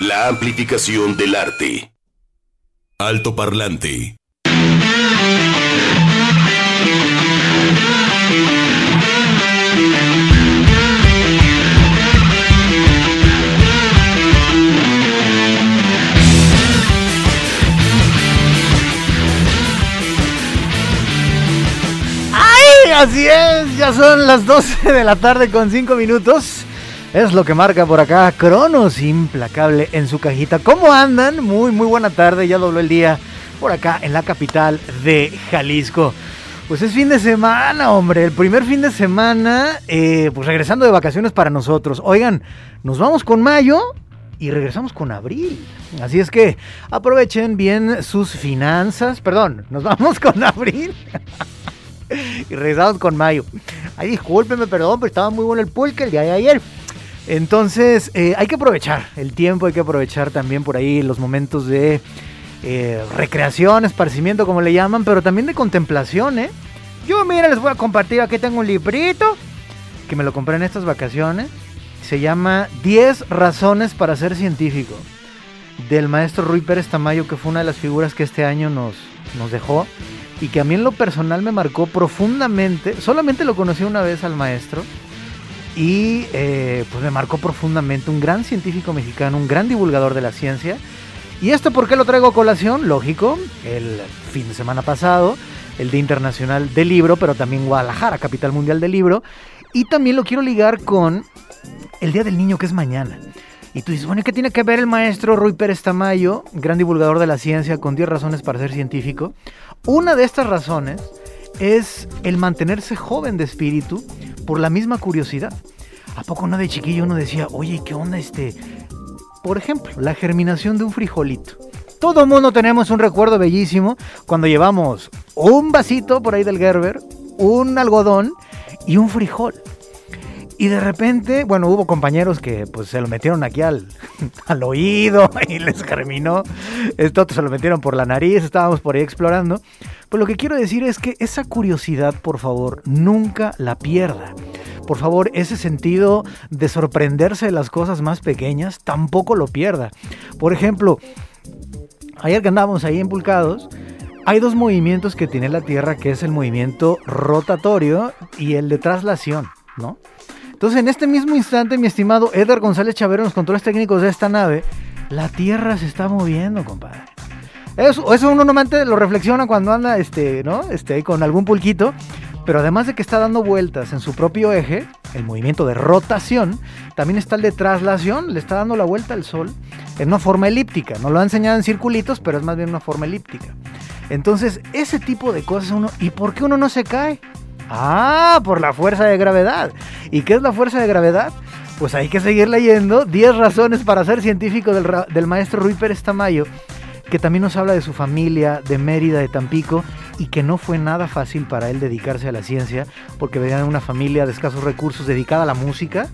La amplificación del arte. Alto parlante. Así es, ya son las 12 de la tarde con 5 minutos. Es lo que marca por acá Cronos Implacable en su cajita. ¿Cómo andan? Muy, muy buena tarde. Ya dobló el día por acá en la capital de Jalisco. Pues es fin de semana, hombre. El primer fin de semana, eh, pues regresando de vacaciones para nosotros. Oigan, nos vamos con mayo y regresamos con abril. Así es que aprovechen bien sus finanzas. Perdón, nos vamos con abril. y regresamos con mayo. Ay, discúlpeme, perdón, pero estaba muy bueno el pulque el día de ayer. Entonces, eh, hay que aprovechar el tiempo, hay que aprovechar también por ahí los momentos de eh, recreación, esparcimiento, como le llaman, pero también de contemplación, ¿eh? Yo, mira, les voy a compartir, aquí tengo un librito que me lo compré en estas vacaciones. Se llama 10 razones para ser científico, del maestro Rui Pérez Tamayo, que fue una de las figuras que este año nos, nos dejó y que a mí en lo personal me marcó profundamente. Solamente lo conocí una vez al maestro y eh, pues me marcó profundamente. Un gran científico mexicano, un gran divulgador de la ciencia. ¿Y esto por qué lo traigo a colación? Lógico, el fin de semana pasado, el Día Internacional del Libro, pero también Guadalajara, capital mundial del libro. Y también lo quiero ligar con el Día del Niño, que es mañana. Y tú dices, bueno, ¿qué tiene que ver el maestro Rui Pérez Tamayo, gran divulgador de la ciencia, con 10 razones para ser científico? Una de estas razones es el mantenerse joven de espíritu por la misma curiosidad. ¿A poco no de chiquillo uno decía, oye, ¿qué onda este? Por ejemplo, la germinación de un frijolito. Todo mundo tenemos un recuerdo bellísimo cuando llevamos un vasito por ahí del Gerber, un algodón y un frijol. Y de repente, bueno, hubo compañeros que pues se lo metieron aquí al, al oído y les germinó. Esto se lo metieron por la nariz, estábamos por ahí explorando. Pues lo que quiero decir es que esa curiosidad, por favor, nunca la pierda. Por favor, ese sentido de sorprenderse de las cosas más pequeñas, tampoco lo pierda. Por ejemplo, ayer que andábamos ahí empulcados, hay dos movimientos que tiene la Tierra, que es el movimiento rotatorio y el de traslación, ¿no? Entonces, en este mismo instante, mi estimado Edgar González Chavero, los controles técnicos de esta nave, la Tierra se está moviendo, compadre. Eso, eso uno normalmente lo reflexiona cuando anda, este, ¿no? Este, con algún pulquito. Pero además de que está dando vueltas en su propio eje, el movimiento de rotación, también está el de traslación, le está dando la vuelta al Sol en una forma elíptica. No lo ha enseñado en circulitos, pero es más bien una forma elíptica. Entonces, ese tipo de cosas uno... ¿Y por qué uno no se cae? Ah, por la fuerza de gravedad. ¿Y qué es la fuerza de gravedad? Pues hay que seguir leyendo 10 razones para ser científico del, del maestro Rui Pérez Tamayo, que también nos habla de su familia, de Mérida, de Tampico, y que no fue nada fácil para él dedicarse a la ciencia, porque venía de una familia de escasos recursos dedicada a la música.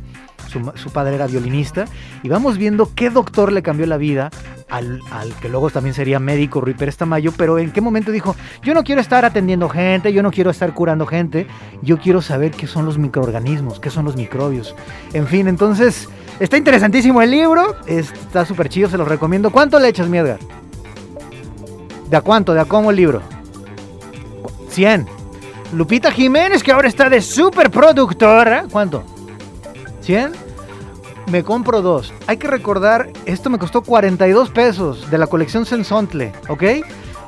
Su, su, padre era violinista, y vamos viendo qué doctor le cambió la vida al, que luego también sería médico Rui Pérez pero en qué momento dijo, yo no quiero estar atendiendo gente, yo no quiero estar curando gente, yo quiero saber qué son los microorganismos, qué son los microbios. En fin, entonces, está interesantísimo el libro, está súper chido, se los recomiendo. ¿Cuánto le echas, mi Edgar? ¿De a cuánto? ¿De a cómo el libro? 100. Lupita Jiménez, que ahora está de super productora. ¿Cuánto? ¿100? Me compro dos. Hay que recordar, esto me costó 42 pesos de la colección Sensontle, ¿ok?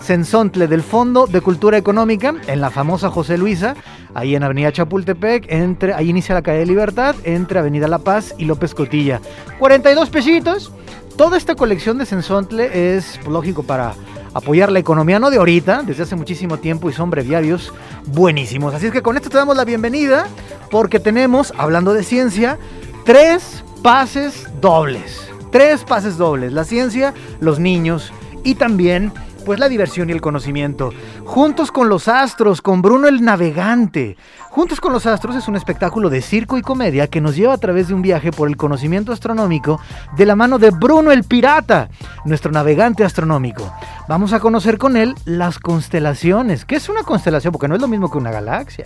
Sensontle del Fondo de Cultura Económica en la famosa José Luisa, ahí en Avenida Chapultepec, entre, ahí inicia la calle de Libertad, entre Avenida La Paz y López Cotilla. 42 pesitos. Toda esta colección de Sensontle es, pues, lógico, para apoyar la economía, no de ahorita, desde hace muchísimo tiempo y son breviarios buenísimos. Así es que con esto te damos la bienvenida porque tenemos, hablando de ciencia, tres pases dobles. Tres pases dobles. La ciencia, los niños y también pues la diversión y el conocimiento. Juntos con los astros, con Bruno el Navegante. Juntos con los astros es un espectáculo de circo y comedia que nos lleva a través de un viaje por el conocimiento astronómico de la mano de Bruno el Pirata, nuestro navegante astronómico. Vamos a conocer con él las constelaciones. ¿Qué es una constelación? Porque no es lo mismo que una galaxia.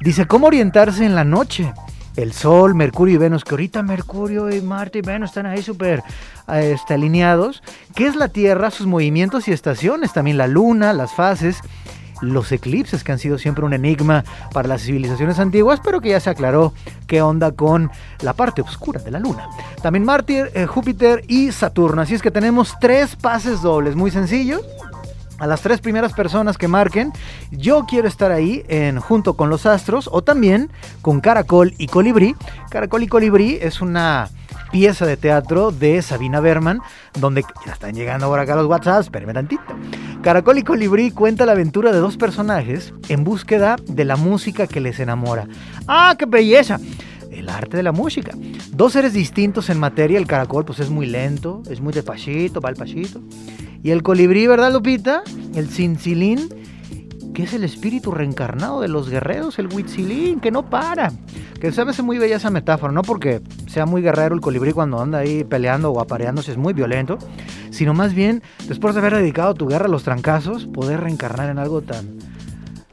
Dice cómo orientarse en la noche el Sol, Mercurio y Venus, que ahorita Mercurio y Marte y Venus están ahí súper este, alineados. ¿Qué es la Tierra? Sus movimientos y estaciones, también la Luna, las fases los eclipses, que han sido siempre un enigma para las civilizaciones antiguas, pero que ya se aclaró qué onda con la parte oscura de la Luna. También Marte, eh, Júpiter y Saturno. Así es que tenemos tres pases dobles, muy sencillos. A las tres primeras personas que marquen, yo quiero estar ahí en, junto con los astros o también con Caracol y Colibrí. Caracol y Colibrí es una pieza de teatro de Sabina Berman, donde ya están llegando ahora acá los WhatsApp, espérenme tantito. Caracol y Colibrí cuenta la aventura de dos personajes en búsqueda de la música que les enamora. ¡Ah, qué belleza! El arte de la música. Dos seres distintos en materia. El caracol, pues es muy lento, es muy despacito, va al pasito. Y el colibrí, ¿verdad, Lupita? El cincilín, que es el espíritu reencarnado de los guerreros, el huitzilín, que no para. Que se hace muy bella esa metáfora, no porque sea muy guerrero el colibrí cuando anda ahí peleando o apareándose, es muy violento, sino más bien, después de haber dedicado tu guerra a los trancazos, poder reencarnar en algo tan,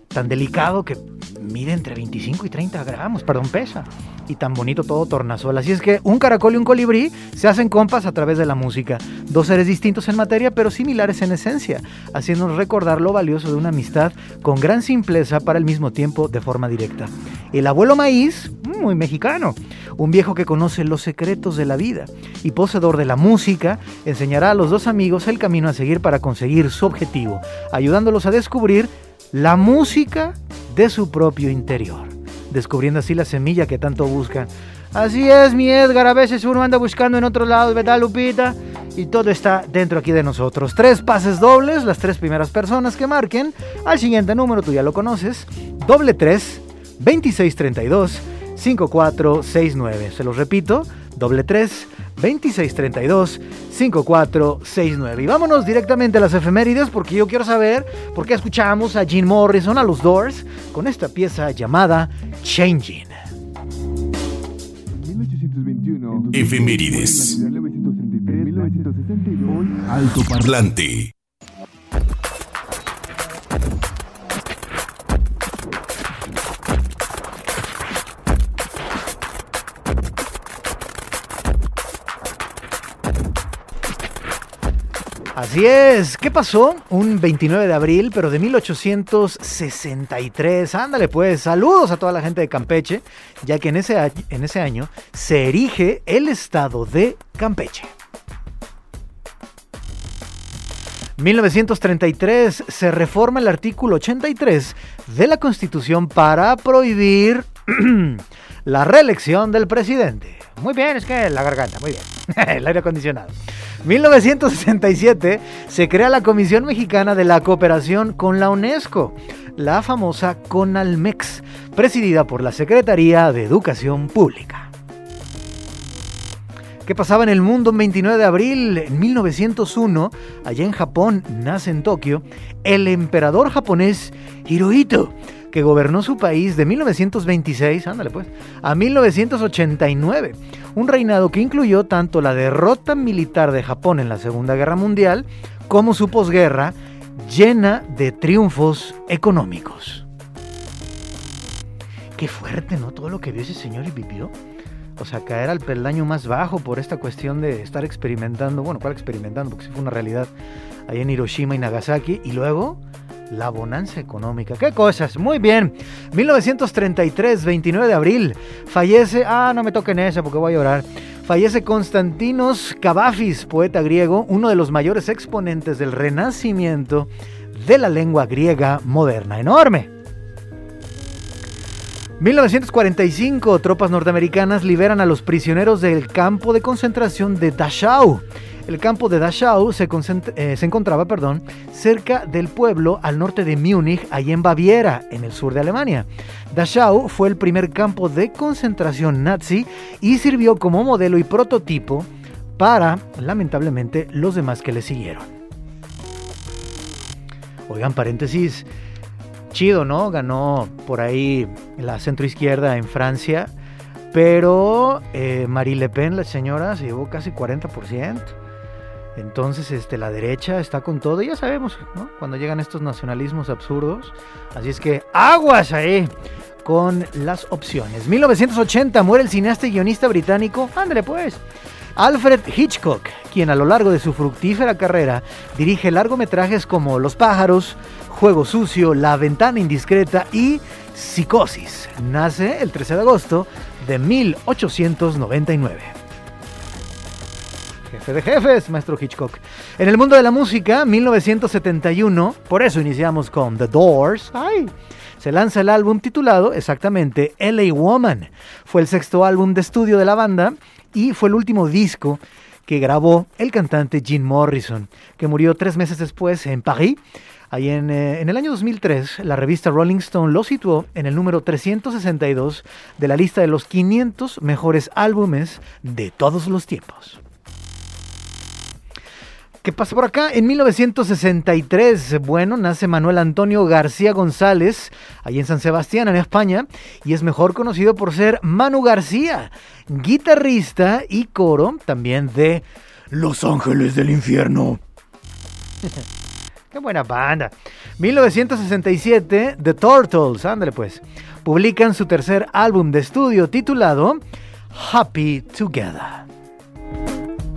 tan delicado que mide entre 25 y 30 gramos, perdón, pesa. Y tan bonito todo tornasol. Así es que un caracol y un colibrí se hacen compas a través de la música. Dos seres distintos en materia, pero similares en esencia, haciéndonos recordar lo valioso de una amistad con gran simpleza para el mismo tiempo de forma directa. El abuelo maíz, muy mexicano, un viejo que conoce los secretos de la vida y poseedor de la música, enseñará a los dos amigos el camino a seguir para conseguir su objetivo, ayudándolos a descubrir la música de su propio interior, descubriendo así la semilla que tanto buscan. Así es, mi Edgar, a veces uno anda buscando en otro lado, ¿verdad, Lupita? Y todo está dentro aquí de nosotros. Tres pases dobles, las tres primeras personas que marquen. Al siguiente número, tú ya lo conoces, doble tres, 2632 5469. Se los repito, doble 3 2632 5469. Y vámonos directamente a las efemérides porque yo quiero saber por qué escuchamos a Jim Morrison, a los Doors, con esta pieza llamada Changing. Efemérides. Alto parlante. Así es. ¿Qué pasó? Un 29 de abril, pero de 1863. Ándale pues, saludos a toda la gente de Campeche, ya que en ese, en ese año se erige el estado de Campeche. 1933 se reforma el artículo 83 de la Constitución para prohibir la reelección del presidente. Muy bien, es que la garganta, muy bien. el aire acondicionado. 1967 se crea la Comisión Mexicana de la Cooperación con la UNESCO, la famosa CONALMEX, presidida por la Secretaría de Educación Pública. ¿Qué pasaba en el mundo un 29 de abril? En 1901, allá en Japón, nace en Tokio el emperador japonés Hirohito, que gobernó su país de 1926, ándale pues, a 1989. Un reinado que incluyó tanto la derrota militar de Japón en la Segunda Guerra Mundial como su posguerra llena de triunfos económicos. Qué fuerte, ¿no? Todo lo que vio ese señor y vivió. O sea, caer al peldaño más bajo por esta cuestión de estar experimentando, bueno, ¿cuál experimentando? Porque sí fue una realidad ahí en Hiroshima y Nagasaki. Y luego la bonanza económica. ¿Qué cosas? Muy bien. 1933, 29 de abril, fallece, ah, no me toquen esa porque voy a llorar. Fallece Constantinos Cavafis, poeta griego, uno de los mayores exponentes del renacimiento de la lengua griega moderna. Enorme. 1945, tropas norteamericanas liberan a los prisioneros del campo de concentración de Dachau. El campo de Dachau se, eh, se, encontraba perdón, cerca del pueblo al norte de Múnich, allí en Baviera, en el sur de Alemania. Dachau fue el primer campo de concentración nazi y sirvió como modelo y prototipo para, lamentablemente, los demás que le siguieron. Oigan, paréntesis, chido, ¿no? Ganó por ahí la centroizquierda en Francia, pero eh, Marie Le Pen, la señora, se llevó casi 40%. Entonces, este, la derecha está con todo, y ya sabemos, ¿no? Cuando llegan estos nacionalismos absurdos. Así es que aguas ahí con las opciones. 1980 muere el cineasta y guionista británico, ándale pues, Alfred Hitchcock, quien a lo largo de su fructífera carrera dirige largometrajes como Los pájaros, Juego sucio, La ventana indiscreta y Psicosis. Nace el 13 de agosto de 1899 jefe de jefes, maestro Hitchcock. En el mundo de la música, 1971, por eso iniciamos con The Doors. ¡Ay! se lanza el álbum titulado exactamente LA Woman. Fue el sexto álbum de estudio de la banda y fue el último disco que grabó el cantante Jim Morrison, que murió tres meses después en París. Ahí en, eh, en, el año 2003, la revista Rolling Stone lo situó en el número 362 de la lista de los 500 mejores álbumes de todos los tiempos. ¿Qué pasa por acá? En 1963, bueno, nace Manuel Antonio García González, ahí en San Sebastián, en España, y es mejor conocido por ser Manu García, guitarrista y coro también de Los Ángeles del Infierno. Qué buena banda. 1967, The Turtles, ándale pues, publican su tercer álbum de estudio titulado Happy Together.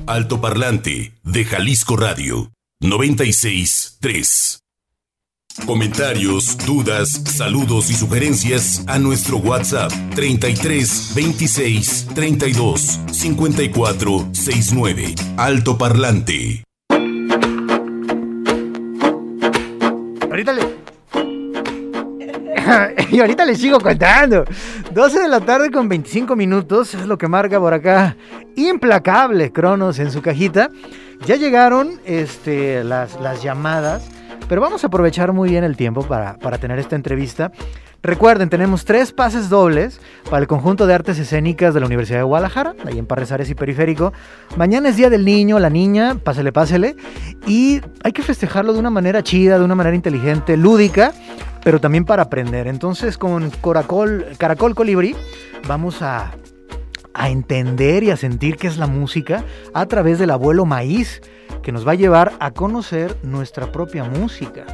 Alto Parlante de Jalisco Radio 963. Comentarios, dudas, saludos y sugerencias a nuestro WhatsApp 33 26 32 54 69. Alto Parlante. Ahorita. y ahorita les sigo contando. 12 de la tarde con 25 minutos es lo que marca por acá. Implacable Cronos en su cajita. Ya llegaron este, las, las llamadas, pero vamos a aprovechar muy bien el tiempo para, para tener esta entrevista. Recuerden, tenemos tres pases dobles para el conjunto de artes escénicas de la Universidad de Guadalajara, ahí en Parresares y Periférico. Mañana es Día del Niño, la niña, pásele, pásele. Y hay que festejarlo de una manera chida, de una manera inteligente, lúdica, pero también para aprender. Entonces, con Caracol, Colibrí, vamos a, a entender y a sentir qué es la música a través del abuelo maíz que nos va a llevar a conocer nuestra propia música.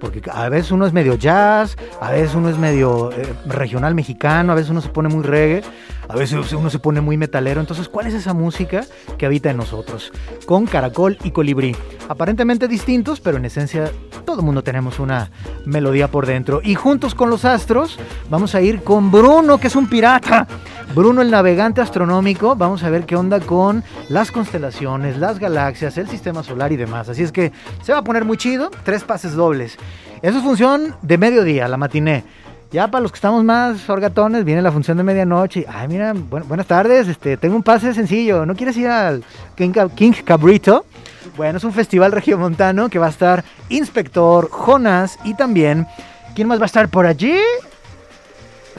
Porque a veces uno es medio jazz, a veces uno es medio eh, regional mexicano, a veces uno se pone muy reggae, a veces uno se pone muy metalero. Entonces, ¿cuál es esa música que habita en nosotros? Con caracol y colibrí. Aparentemente distintos, pero en esencia todo el mundo tenemos una melodía por dentro. Y juntos con los astros, vamos a ir con Bruno, que es un pirata. Bruno, el navegante astronómico. Vamos a ver qué onda con las constelaciones, las galaxias, el sistema solar y demás. Así es que se va a poner muy chido. Tres pases dobles. Eso es función de mediodía, la matiné. Ya para los que estamos más orgatones, viene la función de medianoche. Ay, mira, buenas tardes, este, tengo un pase sencillo. ¿No quieres ir al King, King Cabrito? Bueno, es un festival regiomontano que va a estar Inspector, Jonas y también... ¿Quién más va a estar por allí?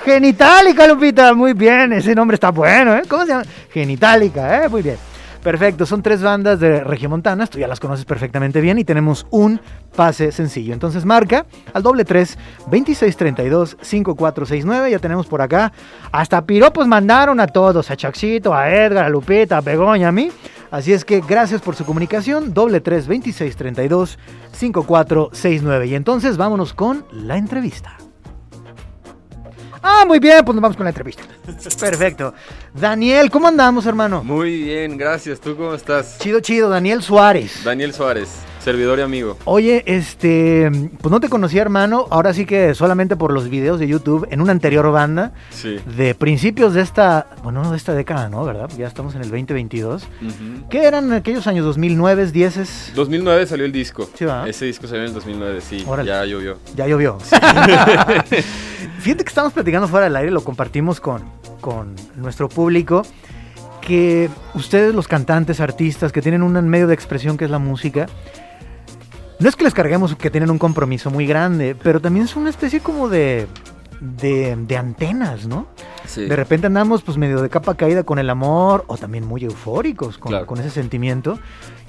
Genitalica, Lupita. Muy bien, ese nombre está bueno, ¿eh? ¿Cómo se llama? Genitalica, ¿eh? Muy bien. Perfecto, son tres bandas de Regiomontanas, tú ya las conoces perfectamente bien y tenemos un pase sencillo. Entonces marca al doble 3 2632 5469. Ya tenemos por acá. Hasta piropos mandaron a todos, a Chaxito, a Edgar, a Lupita, a Begoña, a mí. Así es que gracias por su comunicación. Doble 3 2632 5469. Y entonces vámonos con la entrevista. Ah, muy bien, pues nos vamos con la entrevista. Perfecto. Daniel, ¿cómo andamos, hermano? Muy bien, gracias. ¿Tú cómo estás? Chido, chido. Daniel Suárez. Daniel Suárez, servidor y amigo. Oye, este, pues no te conocía, hermano. Ahora sí que solamente por los videos de YouTube en una anterior banda. Sí. De principios de esta, bueno, no de esta década, ¿no? ¿Verdad? Ya estamos en el 2022. ¿Qué eran aquellos años? ¿2009, 10? 2009 salió el disco. Sí, ¿verdad? Ese disco salió en el 2009, sí. Órale. Ya llovió. Ya llovió. Fíjate que estamos platicando fuera del aire, lo compartimos con, con nuestro público, que ustedes los cantantes, artistas, que tienen un medio de expresión que es la música, no es que les carguemos que tienen un compromiso muy grande, pero también es una especie como de de, de antenas, ¿no? Sí. De repente andamos pues medio de capa caída con el amor o también muy eufóricos con, Claro. con ese sentimiento.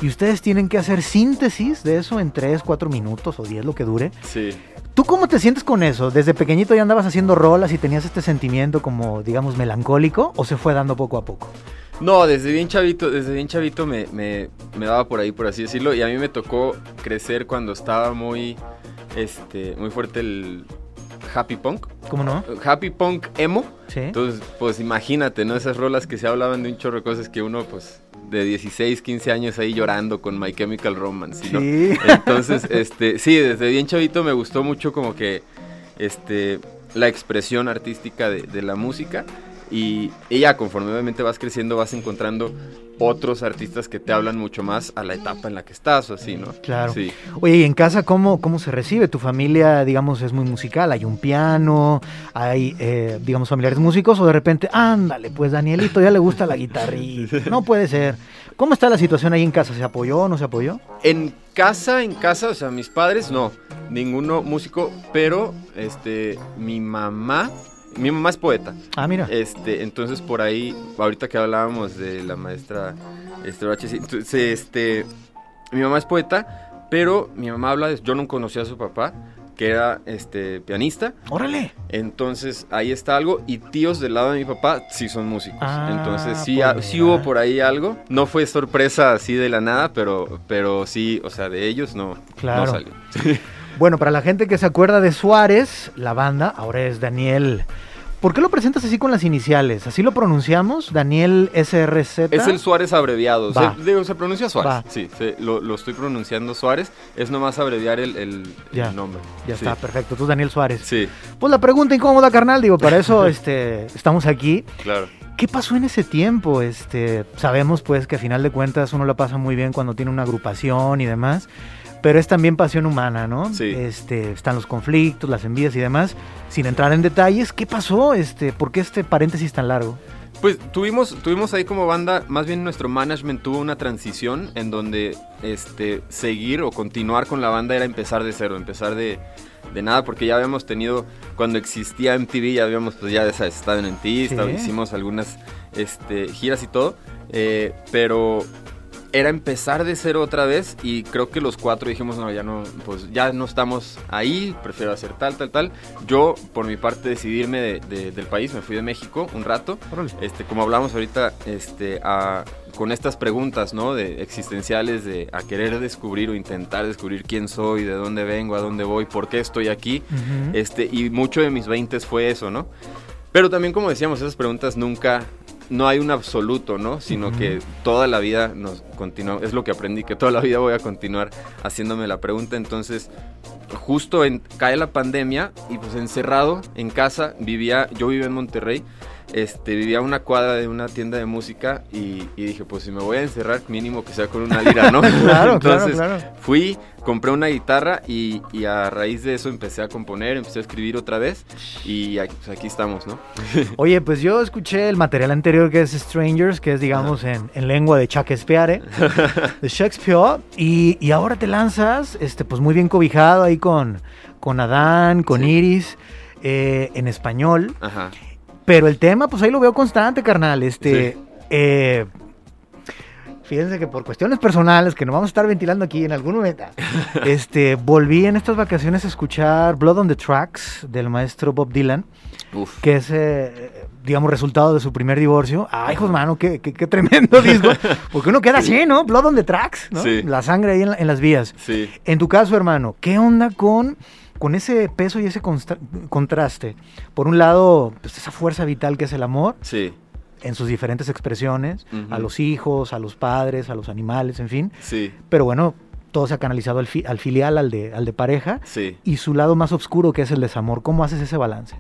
Y ustedes tienen que hacer síntesis de eso en 3, 4 minutos o 10, lo que dure. Sí. ¿Tú cómo te sientes con eso? ¿Desde pequeñito ya andabas haciendo rolas y tenías este sentimiento como, digamos, melancólico o se fue dando poco a poco? No, desde bien chavito, desde bien chavito me, me, me daba por ahí, por así decirlo. Y a mí me tocó crecer cuando estaba muy, este, muy fuerte el happy punk. ¿Cómo no? Happy punk emo. Sí. Entonces, pues imagínate, ¿no? Esas rolas que se hablaban de un chorro de cosas que uno, pues, de 16, 15 años ahí llorando con My Chemical Romance, ¿no? Sí. Entonces, este, sí, desde bien chavito me gustó mucho como que, este, la expresión artística de, de la música y, ya conforme obviamente vas creciendo vas encontrando otros artistas que te hablan mucho más a la etapa en la que estás o así, ¿no? Claro. Sí. Oye, ¿y en casa cómo, cómo se recibe? ¿Tu familia, digamos, es muy musical? ¿Hay un piano? ¿Hay, eh, digamos, familiares músicos? ¿O de repente, ándale, pues Danielito ya le gusta la guitarrita? No puede ser. ¿Cómo está la situación ahí en casa? ¿Se apoyó o no se apoyó? En casa, en casa, o sea, mis padres no, ninguno músico, pero este mi mamá, mi mamá es poeta. Ah, mira. Este, entonces por ahí, ahorita que hablábamos de la maestra este, entonces, este, mi mamá es poeta, pero mi mamá habla de, yo no conocía a su papá, que era este pianista, Órale. entonces ahí está algo y tíos del lado de mi papá sí son músicos. Ah, entonces sí, pues sí mira. hubo por ahí algo, no fue sorpresa así de la nada, pero pero sí, o sea, de ellos no Claro. no salió. Bueno, para la gente que se acuerda de Suárez, la banda, ahora es Daniel. ¿Por qué lo presentas así con las iniciales? ¿Así lo pronunciamos? Daniel SRZ. Es el Suárez abreviado. Se, digo, se pronuncia Suárez. Va. Sí, se- lo, lo estoy pronunciando Suárez. Es nomás abreviar el, el- el Ya. nombre. Ya Sí. está, perfecto. Tú, Daniel Suárez. Sí, Pues la pregunta incómoda, carnal, digo, para eso este, estamos aquí. claro. ¿Qué pasó en ese tiempo? Este, sabemos pues que a final de cuentas uno la pasa muy bien cuando tiene una agrupación y demás, pero es también pasión humana, ¿no? Sí. Este, están los conflictos, las envías y demás. Sin entrar en detalles, ¿qué pasó? Este, ¿Por qué este paréntesis tan largo? Pues tuvimos, tuvimos ahí como banda, más bien nuestro management tuvo una transición en donde este, seguir o continuar con la banda era empezar de cero, empezar de, de nada, porque ya habíamos tenido, cuando existía MTV, ya habíamos pues ya sabes, estado en MTV, Sí. estaba- hicimos algunas este, giras y todo, eh, pero era empezar de cero otra vez y creo que los cuatro dijimos, no, ya no, pues ya no estamos ahí, prefiero hacer tal, tal, tal. Yo, por mi parte, decidirme de- de- del país, me fui de México un rato, este, como hablamos ahorita, este, a- con estas preguntas, ¿no? De existenciales, de a querer descubrir o intentar descubrir quién soy, de dónde vengo, a dónde voy, por qué estoy aquí. Este, y mucho de mis 20 fue eso, ¿no? Pero también, como decíamos, esas preguntas nunca, no hay un absoluto, ¿no? Sino que toda la vida nos continúa, es lo que aprendí, que toda la vida voy a continuar haciéndome la pregunta. Entonces, justo en, cae la pandemia y pues encerrado en casa, vivía, yo vivía en Monterrey, este, vivía a una cuadra de una tienda de música y, y dije, pues si me voy a encerrar, mínimo que sea con una lira, ¿no? Claro, claro, Entonces, claro. Fui, compré una guitarra y, y a raíz de eso empecé a componer, empecé a escribir otra vez y aquí, pues aquí estamos, ¿no? Oye, pues yo escuché el material anterior que es Strangers, que es, digamos, en, en lengua de Shakespeare, de Shakespeare, y, y ahora te lanzas, este, pues muy bien cobijado ahí con, con Adán, con Sí. Iris, eh, en español. Ajá. Pero el tema, pues ahí lo veo constante, carnal. Este, Sí. eh, fíjense que por cuestiones personales, que no vamos a estar ventilando aquí en algún momento, este, volví en estas vacaciones a escuchar Blood on the Tracks del maestro Bob Dylan, Uf. que es, eh, digamos, resultado de su primer divorcio. Ay, hijos, mano, qué, qué- qué tremendo disco. Porque uno queda así, ¿no? Blood on the Tracks, ¿no? Sí. La sangre ahí en, la- en las vías. Sí. En tu caso, hermano, ¿qué onda con, con ese peso y ese contraste? Por un lado, pues, esa fuerza vital que es el amor, Sí. en sus diferentes expresiones, a los hijos, a los padres, a los animales, en fin. Sí. Pero bueno, todo se ha canalizado al, fi- al filial, al de, al de pareja, Sí. y su lado más oscuro que es el desamor. ¿Cómo haces ese balance?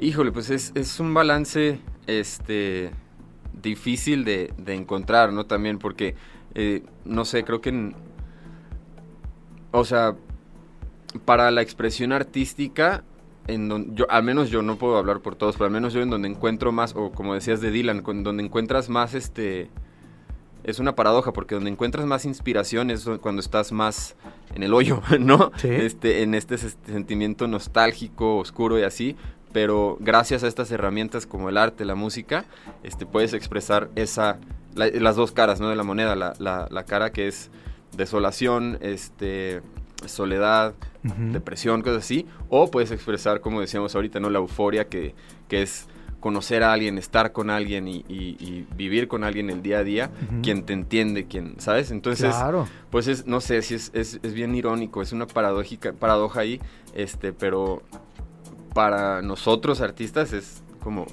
Híjole, pues es, es un balance este difícil de, de encontrar, ¿no? También porque, eh, no sé, creo que... en- o sea, para la expresión artística, en don- yo, al menos yo no puedo hablar por todos, pero al menos yo en donde encuentro más, o como decías de Dylan, con, donde encuentras más este... Es una paradoja, porque donde encuentras más inspiración es do- cuando estás más en el hoyo, ¿no? Sí. Este, en este sentimiento nostálgico, oscuro y así. pero gracias a estas herramientas como el arte, la música, este, puedes expresar esa, la- las dos caras ¿no? de la moneda, la, la- la cara que es desolación, este, soledad, depresión, cosas así, o puedes expresar, como decíamos ahorita, ¿no? la euforia que, que es conocer a alguien, estar con alguien y, y- y vivir con alguien el día a día, quien te entiende, quien, ¿sabes? Entonces, Claro. pues es, no sé, si es, es, es bien irónico, es una paradójica, paradoja ahí, este, pero para nosotros artistas es como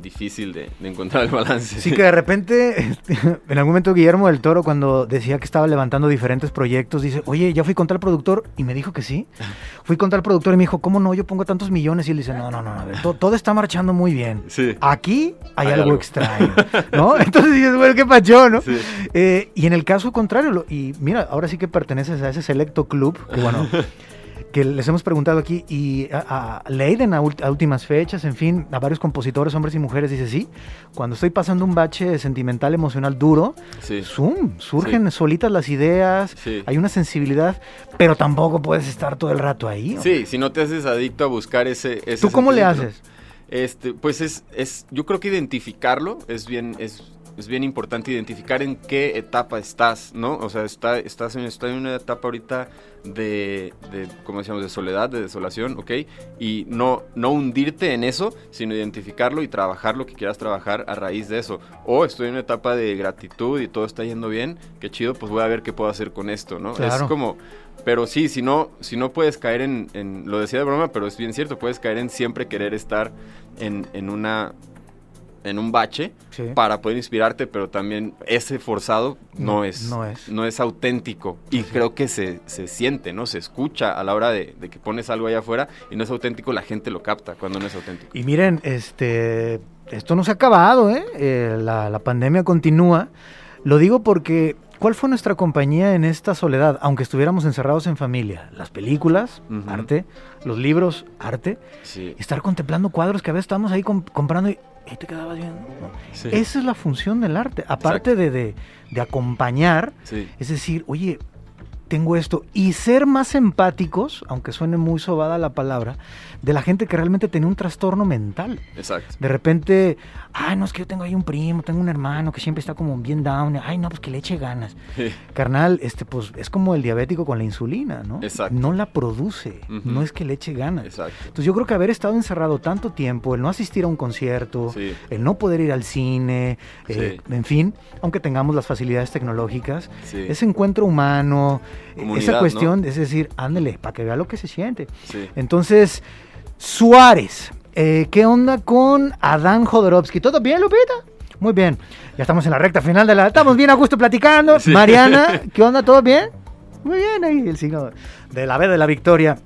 difícil de, de encontrar el balance. Sí, que de repente, este, en algún momento Guillermo del Toro, cuando decía que estaba levantando diferentes proyectos, dice, oye, ya fui con tal productor y me dijo que sí. Fui con tal productor y me dijo, ¿cómo no? Yo pongo tantos millones. Y él dice, no, no, no, a ver, to- todo está marchando muy bien. Sí. Aquí hay, Hay algo, algo. extraño, ¿no? Entonces dices, bueno, qué pachón, ¿no? Sí. Eh, y en el caso contrario, lo- y mira, ahora sí que perteneces a ese selecto club, que bueno, que les hemos preguntado aquí, y a, a Leiden a, últimas fechas, en fin, a varios compositores, hombres y mujeres, dice, sí, cuando estoy pasando un bache sentimental, emocional duro, Sí. zoom, surgen solitas las ideas, Sí. hay una sensibilidad, pero tampoco puedes estar todo el rato ahí. Sí, si no te haces adicto a buscar ese... ese ¿Tú cómo le haces? Este, pues es, es, yo creo que identificarlo es bien, es, es bien importante identificar en qué etapa estás, ¿no? O sea, está, estás en, está en una etapa ahorita de, de, como decíamos, de soledad, de desolación, ¿ok? Y no, no hundirte en eso, sino identificarlo y trabajar lo que quieras trabajar a raíz de eso. O estoy en una etapa de gratitud y todo está yendo bien, qué chido, pues voy a ver qué puedo hacer con esto, ¿no? Claro. Es como... Pero sí, si no, si no puedes caer en, en- lo decía de broma, pero es bien cierto, puedes caer en siempre querer estar en, en una en un bache Sí. para poder inspirarte, pero también ese forzado no, No, es, no es. no es auténtico. Y creo que se, se siente, ¿no? Se escucha a la hora de, de que pones algo allá afuera y no es auténtico, la gente lo capta cuando no es auténtico. Y miren, este, esto no se ha acabado, ¿eh? Eh, la, la pandemia continúa. Lo digo porque, ¿cuál fue nuestra compañía en esta soledad? Aunque estuviéramos encerrados en familia. Las películas, arte. Los libros, arte. Sí. Estar contemplando cuadros que a veces estábamos ahí comp- comprando y, y te quedabas viendo. ¿no? Sí. Esa es la función del arte. Aparte de, de, de acompañar, Sí. es decir, oye, tengo esto. Y ser más empáticos, aunque suene muy sobada la palabra, de la gente que realmente tenía un trastorno mental. Exacto. De repente, ay, no, es que yo tengo ahí un primo, tengo un hermano que siempre está como bien down. Ay, no, pues que le eche ganas. Carnal, este, pues es como el diabético con la insulina, ¿no? Exacto. No la produce, no es que le eche ganas. Exacto. Entonces yo creo que haber estado encerrado tanto tiempo, el no asistir a un concierto, Sí. el no poder ir al cine, eh, Sí. en fin, aunque tengamos las facilidades tecnológicas, ese encuentro humano, Comunidad, esa ¿no? cuestión, es decir, ándele, para que vea lo que se siente. Sí. Entonces, Suárez, eh, ¿qué onda con Adán Jodorowsky? ¿Todo bien, Lupita? Muy bien, ya estamos en la recta final de la... Estamos bien a gusto platicando. Sí. Mariana, ¿qué onda? ¿Todo bien? Muy bien, ahí el signo de la B de la victoria.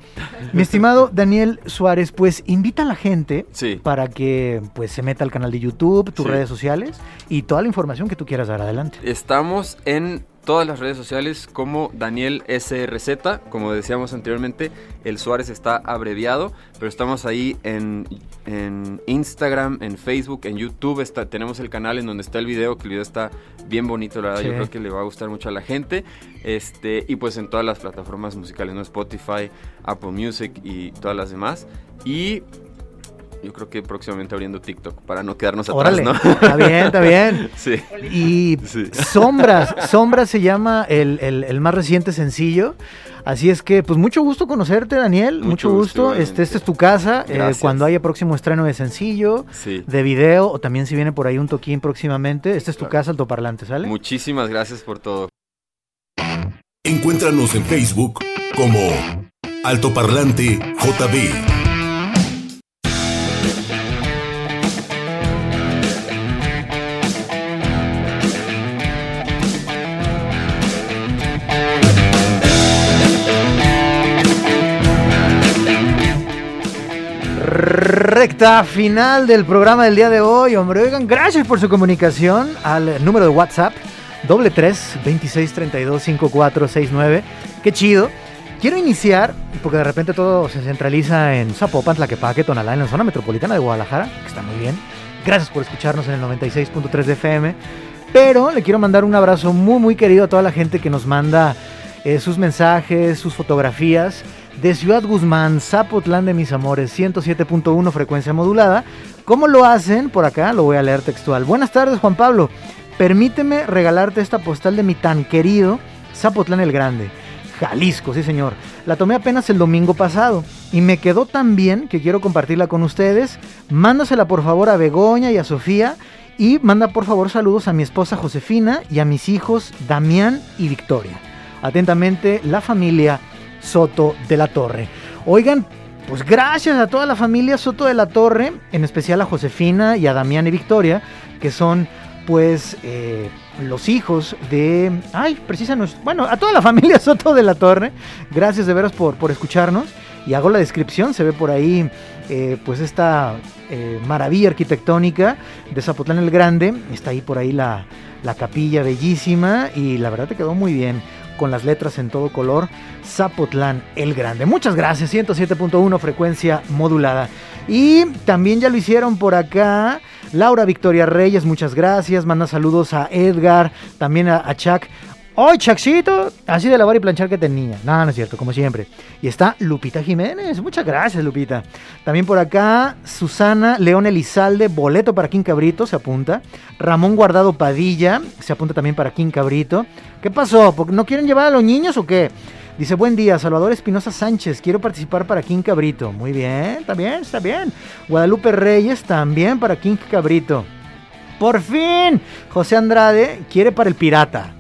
Mi estimado Daniel Suárez, pues invita a la gente Sí. para que pues se meta al canal de YouTube, tus Sí. redes sociales y toda la información que tú quieras dar adelante. Estamos en todas las redes sociales como Daniel SRZ, como decíamos anteriormente, el Suárez está abreviado, pero estamos ahí en, en Instagram, en Facebook, en YouTube, está, tenemos el canal en donde está el video, que el video está bien bonito, la verdad, Sí. yo creo que le va a gustar mucho a la gente, este, y pues en todas las plataformas musicales, ¿no? Spotify, Apple Music y todas las demás, y yo creo que próximamente abriendo TikTok, para no quedarnos atrás, Órale, ¿no? está bien, está bien. sí. Y Sí. Sombras, Sombras se llama el, el- el más reciente sencillo. Así es que, pues mucho gusto conocerte, Daniel. Mucho, Mucho gusto. gusto, este, esta es tu casa. eh, cuando haya próximo estreno de sencillo, Sí. de video, o también si viene por ahí un toquín próximamente, esta es tu Claro. casa, altoparlante, ¿sale? Muchísimas gracias por todo. Encuéntranos en Facebook como Altoparlante JB. Recta final del programa del día de hoy, hombre. Oigan, gracias por su comunicación al número de WhatsApp, doble tres, 26 32 54 69. Qué chido. Quiero iniciar, porque de repente todo se centraliza en Zapopan, Tlaquepaque, Tonalá, en la zona metropolitana de Guadalajara, que está muy bien. Gracias por escucharnos en el 96.3 de FM. Pero le quiero mandar un abrazo muy, muy querido a toda la gente que nos manda eh, sus mensajes, sus fotografías de Ciudad Guzmán, Zapotlán de mis amores, 107.1 frecuencia modulada. ¿Cómo lo hacen? Por acá lo voy a leer textual. Buenas tardes, Juan Pablo. Permíteme regalarte esta postal de mi tan querido Zapotlán el Grande. Jalisco, sí señor. La tomé apenas el domingo pasado y me quedó tan bien que quiero compartirla con ustedes. Mándasela por favor a Begoña y a Sofía y manda por favor saludos a mi esposa Josefina y a mis hijos Damián y Victoria. Atentamente, la familia Soto de la Torre. Oigan, pues gracias a toda la familia Soto de la Torre, en especial a Josefina y a Damián y Victoria, que son pues eh, los hijos de... Ay, precisamente, bueno, a toda la familia Soto de la Torre. Gracias de veras por, por escucharnos. Y hago la descripción, se ve por ahí eh, pues esta eh, maravilla arquitectónica de Zapotlán el Grande. Está ahí por ahí la, la capilla bellísima y la verdad te quedó muy bien con las letras en todo color. Zapotlán el Grande. Muchas gracias, 107.1 frecuencia modulada. Y también ya lo hicieron por acá. Laura Victoria Reyes, muchas gracias. Manda saludos a Edgar, también a, a Chuck. ¡Ay, Chuckcito! Así de lavar y planchar que tenía. No, no es cierto, como siempre. Y está Lupita Jiménez. Muchas gracias, Lupita. También por acá, Susana León Elizalde, boleto para King Cabrito, se apunta. Ramón Guardado Padilla, se apunta también para King Cabrito. ¿Qué pasó? ¿No quieren llevar a los niños o qué? Dice, buen día, Salvador Espinosa Sánchez, quiero participar para King Cabrito. Muy bien, está bien, está bien. Guadalupe Reyes también para King Cabrito. Por fin, José Andrade quiere para el pirata.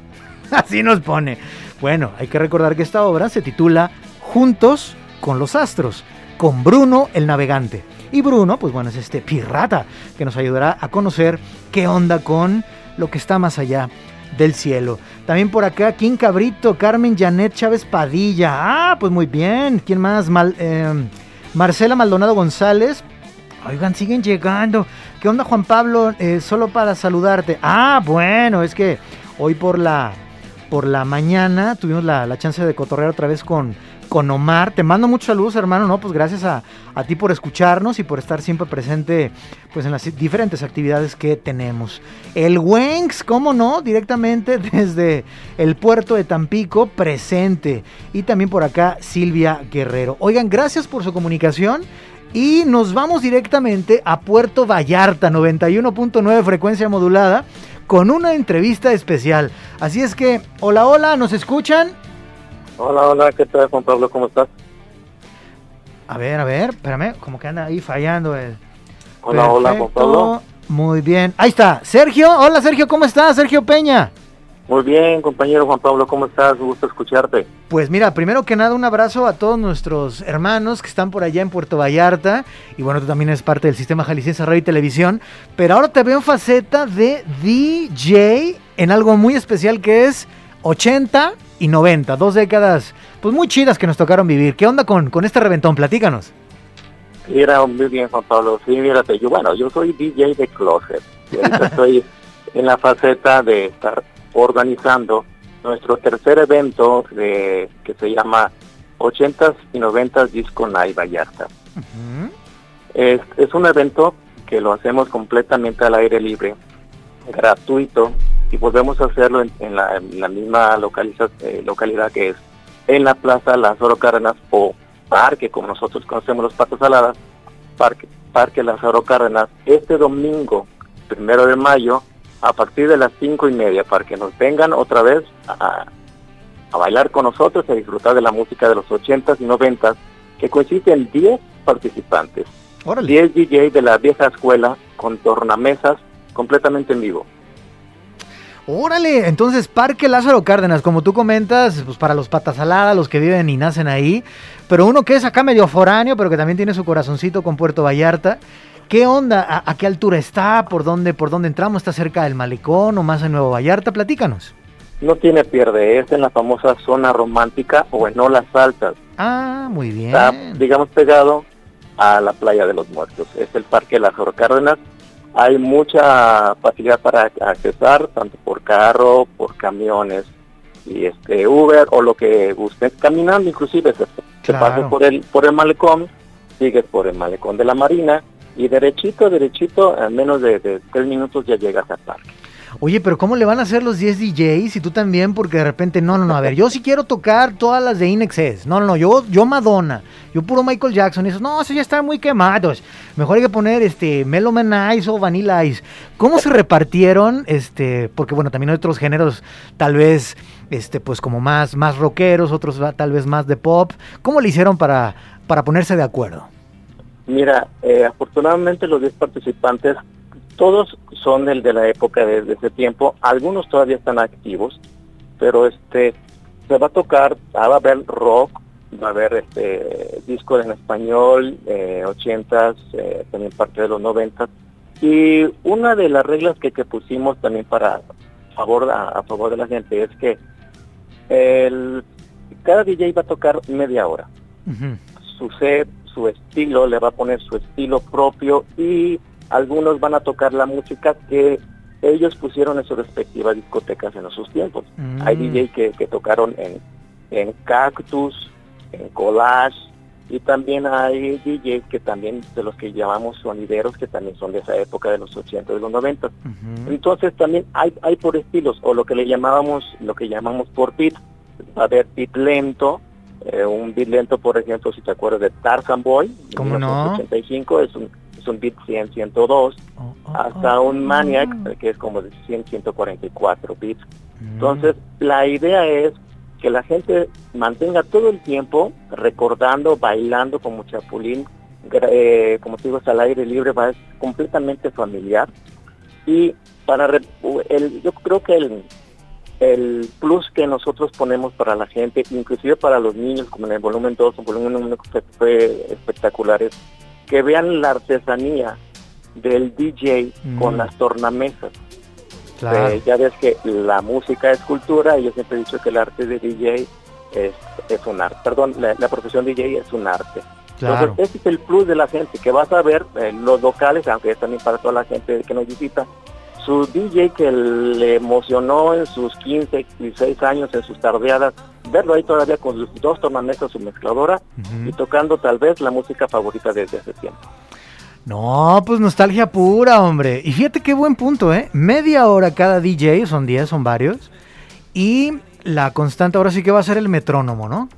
Así nos pone. Bueno, hay que recordar que esta obra se titula Juntos con los Astros, con Bruno el Navegante. Y Bruno, pues bueno, es este pirata que nos ayudará a conocer qué onda con lo que está más allá del cielo. También por acá, King Cabrito, Carmen Janet Chávez Padilla. Ah, pues muy bien. ¿Quién más? Mal, eh, Marcela Maldonado González. Oigan, siguen llegando. ¿Qué onda, Juan Pablo? Eh, solo para saludarte. Ah, bueno, es que hoy por la, por la mañana tuvimos la, la chance de cotorrear otra vez con, con Omar. Te mando muchos saludos, hermano, ¿no? Pues gracias a, a, ti por escucharnos y por estar siempre presente pues en las diferentes actividades que tenemos. El Wenx, ¿cómo no? Directamente desde el puerto de Tampico, presente. Y también por acá Silvia Guerrero. Oigan, gracias por su comunicación. Y nos vamos directamente a Puerto Vallarta, 91.9 frecuencia modulada, con una entrevista especial. Así es que, hola, hola, ¿nos escuchan? Hola, hola, ¿qué tal Juan Pablo? ¿Cómo estás? A ver, a ver, espérame, como que anda ahí fallando el... Hola, Perfecto. hola, Juan Pablo. Muy bien, ahí está, Sergio, hola Sergio, ¿cómo estás? Sergio Peña. Muy bien, compañero Juan Pablo, ¿cómo estás? Gusto escucharte. Pues mira, primero que nada un abrazo a todos nuestros hermanos que están por allá en Puerto Vallarta. Y bueno, tú también eres parte del sistema Jalisciense Radio y Televisión. Pero ahora te veo en faceta de DJ en algo muy especial que es 80 y 90, dos décadas pues muy chidas que nos tocaron vivir. ¿Qué onda con, con este reventón? Platícanos. Mira, muy bien Juan Pablo. Sí, mírate, yo bueno, yo soy DJ de Closet. Y ahorita estoy en la faceta de estar organizando nuestro tercer evento de, que se llama 80s y 90s Disco Night Vallarta. Uh -huh. es, es, un evento que lo hacemos completamente al aire libre, gratuito, y podemos hacerlo en, en, la, en la, misma localiza, eh, localidad que es en la Plaza Lázaro Cárdenas o Parque, como nosotros conocemos los Patos Saladas, Parque, Parque Lázaro Cárdenas, este domingo, primero de mayo, a partir de las cinco y media para que nos vengan otra vez a, a bailar con nosotros y a disfrutar de la música de los ochentas y noventas que consiste en 10 participantes. Órale. 10 DJ de la vieja escuela con tornamesas completamente en vivo. Órale, entonces Parque Lázaro Cárdenas, como tú comentas, pues para los patasaladas, los que viven y nacen ahí, pero uno que es acá medio foráneo, pero que también tiene su corazoncito con Puerto Vallarta, ¿Qué onda? ¿A, ¿A, qué altura está? ¿Por dónde, ¿Por dónde entramos? ¿Está cerca del malecón o más en Nuevo Vallarta? Platícanos. No tiene pierde, es en la famosa zona romántica o en Olas Altas. Ah, muy bien. Está, digamos, pegado a la playa de los muertos. Es el Parque Lázaro Cárdenas. Hay mucha facilidad para accesar, tanto por carro, por camiones y este Uber o lo que guste, caminando inclusive se, se claro. pasa por el por el malecón, sigue por el malecón de la Marina y derechito, derechito, en menos de, tres minutos ya llegas al parque. Oye, pero ¿cómo le van a hacer los 10 DJs y tú también? Porque de repente, no, no, no, a ver, yo sí quiero tocar todas las de Inexcess. No, no, no, yo, yo Madonna, yo puro Michael Jackson. Eso, no, eso ya están muy quemados. Mejor hay que poner este Mellow Ice o Vanilla Ice. ¿Cómo se repartieron? Este, porque bueno, también hay otros géneros, tal vez, este, pues como más, más rockeros, otros tal vez más de pop. ¿Cómo le hicieron para, para ponerse de acuerdo? Mira, eh, afortunadamente los 10 participantes, todos son del de la época de, ese tiempo, algunos todavía están activos, pero este se va a tocar, ah, va a haber rock, va a haber este discos en español, eh, 80s, eh, también parte de los 90 y una de las reglas que, que pusimos también para favor a, favor de la gente es que el, cada DJ va a tocar media hora. Su set su estilo, le va a poner su estilo propio y algunos van a tocar la música que ellos pusieron en sus respectivas discotecas en sus tiempos. Hay mm. DJ que, que tocaron en, en Cactus, en Collage, y también hay DJ que también de los que llamamos sonideros que también son de esa época de los 80 de los 90 entonces también hay hay por estilos o lo que le llamábamos lo que llamamos por beat va a haber beat lento eh, un beat lento, por ejemplo, si te acuerdas de Tarzan Boy, ¿Cómo no? 85, es un, es un beat 100, 102, hasta un Maniac, que es como de 100, 144 beats. Mm. Entonces, la idea es que la gente mantenga todo el tiempo recordando, bailando como chapulín, eh, como te digo, es al aire libre, va es completamente familiar. Y para el, yo creo que el, el plus que nosotros ponemos para la gente, inclusive para los niños, como en el volumen 2, el volumen 1 fue espectacular, es que vean la artesanía del DJ con mm. las tornamesas. Eh, ya ves que la música es cultura y yo siempre he dicho que el arte de DJ es, es un arte, perdón, la, profesión DJ es un arte. Entonces, ese es el plus de la gente, que vas a ver eh, los locales, aunque es también para toda la gente que nos visita, su DJ que le emocionó en sus 15, 16 años, en sus tardeadas, verlo ahí todavía con sus dos tornamesas, su mezcladora y tocando tal vez la música favorita desde hace tiempo. No, pues nostalgia pura, hombre. Y fíjate qué buen punto, ¿eh? Media hora cada DJ, son 10, son varios. Y la constante ahora sí que va a ser el metrónomo, ¿no?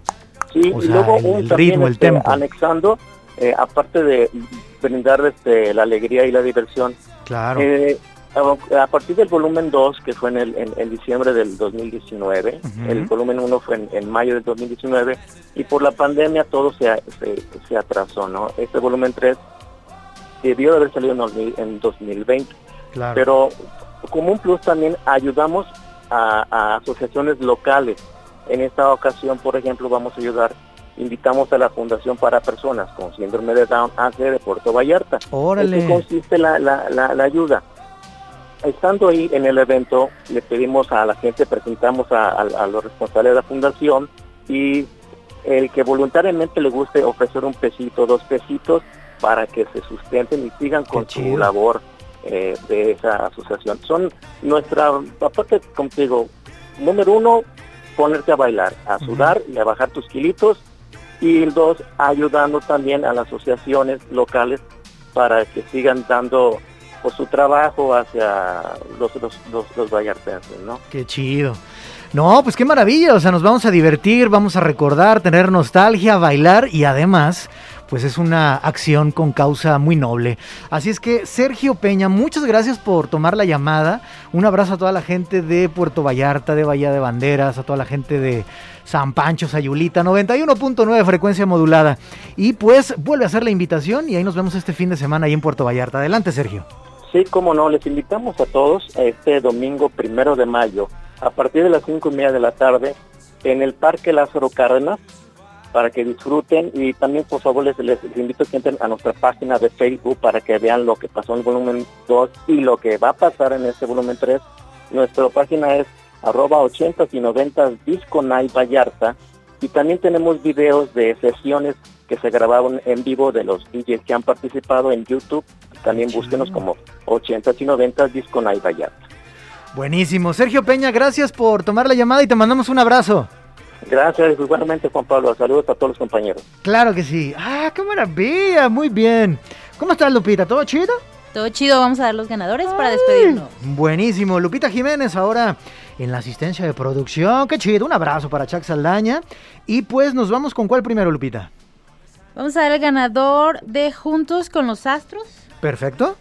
Sí, y luego el, ritmo, el este, tempo. Anexando, eh, aparte de brindar este, la alegría y la diversión. Claro. Eh, a partir del volumen 2, que fue en, el, en, diciembre del 2019, el volumen 1 fue en, mayo del 2019, y por la pandemia todo se, se, atrasó, ¿no? Este volumen 3 debió de haber salido en, 2020, pero como un plus también ayudamos a, asociaciones locales. En esta ocasión, por ejemplo, vamos a ayudar invitamos a la Fundación para Personas con Síndrome de Down AC de Puerto Vallarta. Órale. ¿En qué consiste la, la, la ayuda? Estando ahí en el evento, le pedimos a la gente, presentamos a, los responsables de la fundación y el que voluntariamente le guste ofrecer un pesito, dos pesitos para que se sustenten y sigan con su labor eh, de esa asociación. Son nuestra, aparte contigo, número uno, ponerte a bailar, a sudar y a bajar tus kilitos y dos, ayudando también a las asociaciones locales para que sigan dando por su trabajo hacia los, los, los, ¿no? Qué chido. No, pues qué maravilla, o sea, nos vamos a divertir, vamos a recordar, tener nostalgia, bailar y además, pues es una acción con causa muy noble. Así es que, Sergio Peña, muchas gracias por tomar la llamada. Un abrazo a toda la gente de Puerto Vallarta, de Bahía de Banderas, a toda la gente de San Pancho, Sayulita, 91.9 frecuencia modulada. Y pues vuelve a hacer la invitación y ahí nos vemos este fin de semana ahí en Puerto Vallarta. Adelante, Sergio. Sí, como no, les invitamos a todos a este domingo primero de mayo, a partir de las cinco y media de la tarde, en el Parque Lázaro Cárdenas, para que disfruten y también por favor les, invito a que entren a nuestra página de Facebook para que vean lo que pasó en el volumen 2 y lo que va a pasar en este volumen 3. Nuestra página es arroba 80 y 90 Disco Night Vallarta y también tenemos videos de sesiones que se grabaron en vivo de los DJs que han participado en YouTube. También búsquenos como 80 y 90 Disco Night Vallarta. Buenísimo. Sergio Peña, gracias por tomar la llamada y te mandamos un abrazo. Gracias, igualmente Juan Pablo. Saludos a todos los compañeros. Claro que sí. Ah, qué maravilla. Muy bien. ¿Cómo estás, Lupita? ¿Todo chido? Todo chido, vamos a dar los ganadores para despedirnos. Buenísimo. Lupita Jiménez ahora en la asistencia de producción. Qué chido. Un abrazo para Chuck Saldaña. Y pues nos vamos con cuál primero, Lupita. Vamos a dar el ganador de Juntos con los Astros. Perfecto.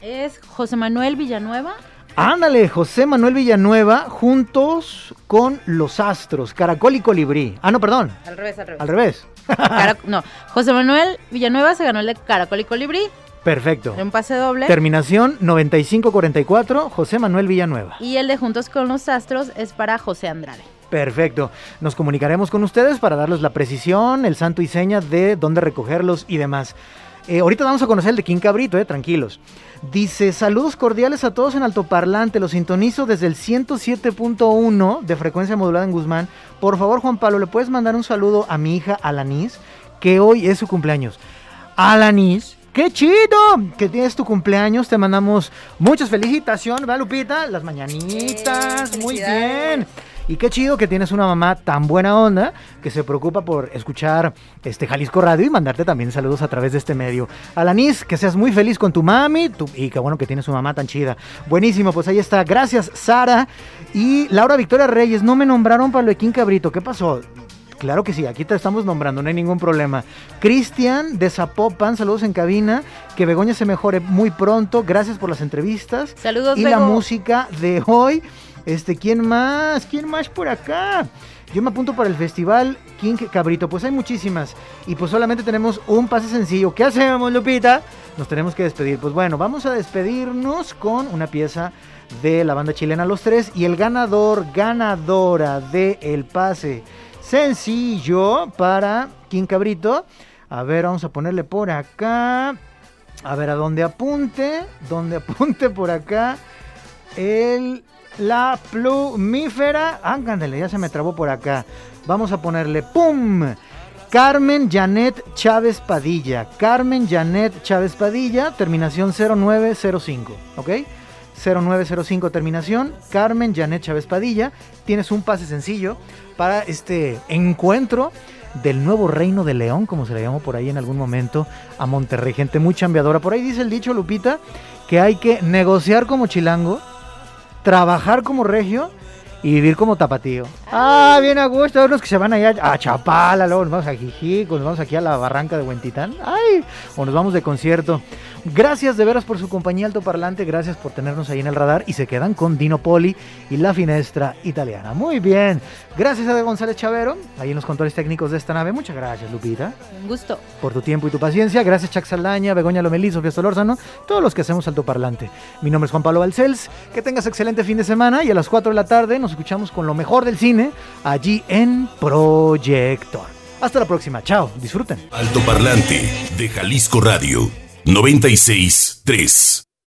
Es José Manuel Villanueva. Ándale, José Manuel Villanueva, juntos con los astros, Caracol y Colibrí. Ah, no, perdón. Al revés, al revés. Al revés. No, José Manuel Villanueva se ganó el de Caracol y Colibrí. Perfecto. En un pase doble. Terminación 9544, José Manuel Villanueva. Y el de Juntos con los Astros es para José Andrade. Perfecto. Nos comunicaremos con ustedes para darles la precisión, el santo y seña de dónde recogerlos y demás. Eh, ahorita vamos a conocer el de King Cabrito, eh, tranquilos. Dice, saludos cordiales a todos en altoparlante, los sintonizo desde el 107.1 de frecuencia modulada en Guzmán. Por favor, Juan Pablo, ¿le puedes mandar un saludo a mi hija Alanis, que hoy es su cumpleaños? Alanis, ¡qué chido! Que tienes tu cumpleaños, te mandamos muchas felicitaciones, ¿verdad Lupita? Las mañanitas, Sí, muy bien. Y qué chido que tienes una mamá tan buena onda que se preocupa por escuchar este Jalisco Radio y mandarte también saludos a través de este medio. Alanis, que seas muy feliz con tu mami tu- y qué bueno que tienes una mamá tan chida. Buenísimo, pues ahí está. Gracias, Sara. Y Laura Victoria Reyes, no me nombraron para lo de King Cabrito. ¿Qué pasó? Claro que sí, aquí te estamos nombrando, no hay ningún problema. Cristian de Zapopan, saludos en cabina. Que Begoña se mejore muy pronto. Gracias por las entrevistas Saludos, y la música de hoy. Este, ¿quién más? ¿Quién más por acá? Yo me apunto para el festival King Cabrito. Pues hay muchísimas. Y pues solamente tenemos un pase sencillo. ¿Qué hacemos, Lupita? Nos tenemos que despedir. Pues bueno, vamos a despedirnos con una pieza de la banda chilena Los Tres. Y el ganador, ganadora de el pase sencillo para King Cabrito. A ver, vamos a ponerle por acá. A ver, a dónde apunte. Donde apunte por acá. El, la plumífera. Ándale, ya se me trabó por acá. Vamos a ponerle ¡Pum! Carmen Janet Chávez Padilla. Carmen Janet Chávez Padilla, terminación 0905. ¿Ok? 0905 terminación. Carmen Janet Chávez Padilla. Tienes un pase sencillo para este encuentro del nuevo reino de León, como se le llamó por ahí en algún momento, a Monterrey. Gente muy chambeadora. Por ahí dice el dicho, Lupita, que hay que negociar como chilango, trabajar como regio y vivir como tapatío. Ah, bien a gusto. Hay unos que se van allá a Chapala, luego nos vamos a Jijico, nos vamos aquí a la barranca de Huentitán. Ay, o nos vamos de concierto. Gracias de veras por su compañía altoparlante, gracias por tenernos ahí en el radar y se quedan con Dino Poli y la finestra italiana. Muy bien. Gracias a De González Chavero, ahí en los controles técnicos de esta nave. Muchas gracias, Lupita Un gusto. por tu tiempo y tu paciencia. Gracias, Chac Saldaña, Begoña Lomelí, Sofía Solórzano, todos los que hacemos altoparlante. Mi nombre es Juan Pablo Balcells. Que tengas excelente fin de semana y a las 4 de la tarde nos escuchamos con lo mejor del cine allí en Proyector. Hasta la próxima. Chao. Disfruten. Altoparlante de Jalisco Radio 96.3.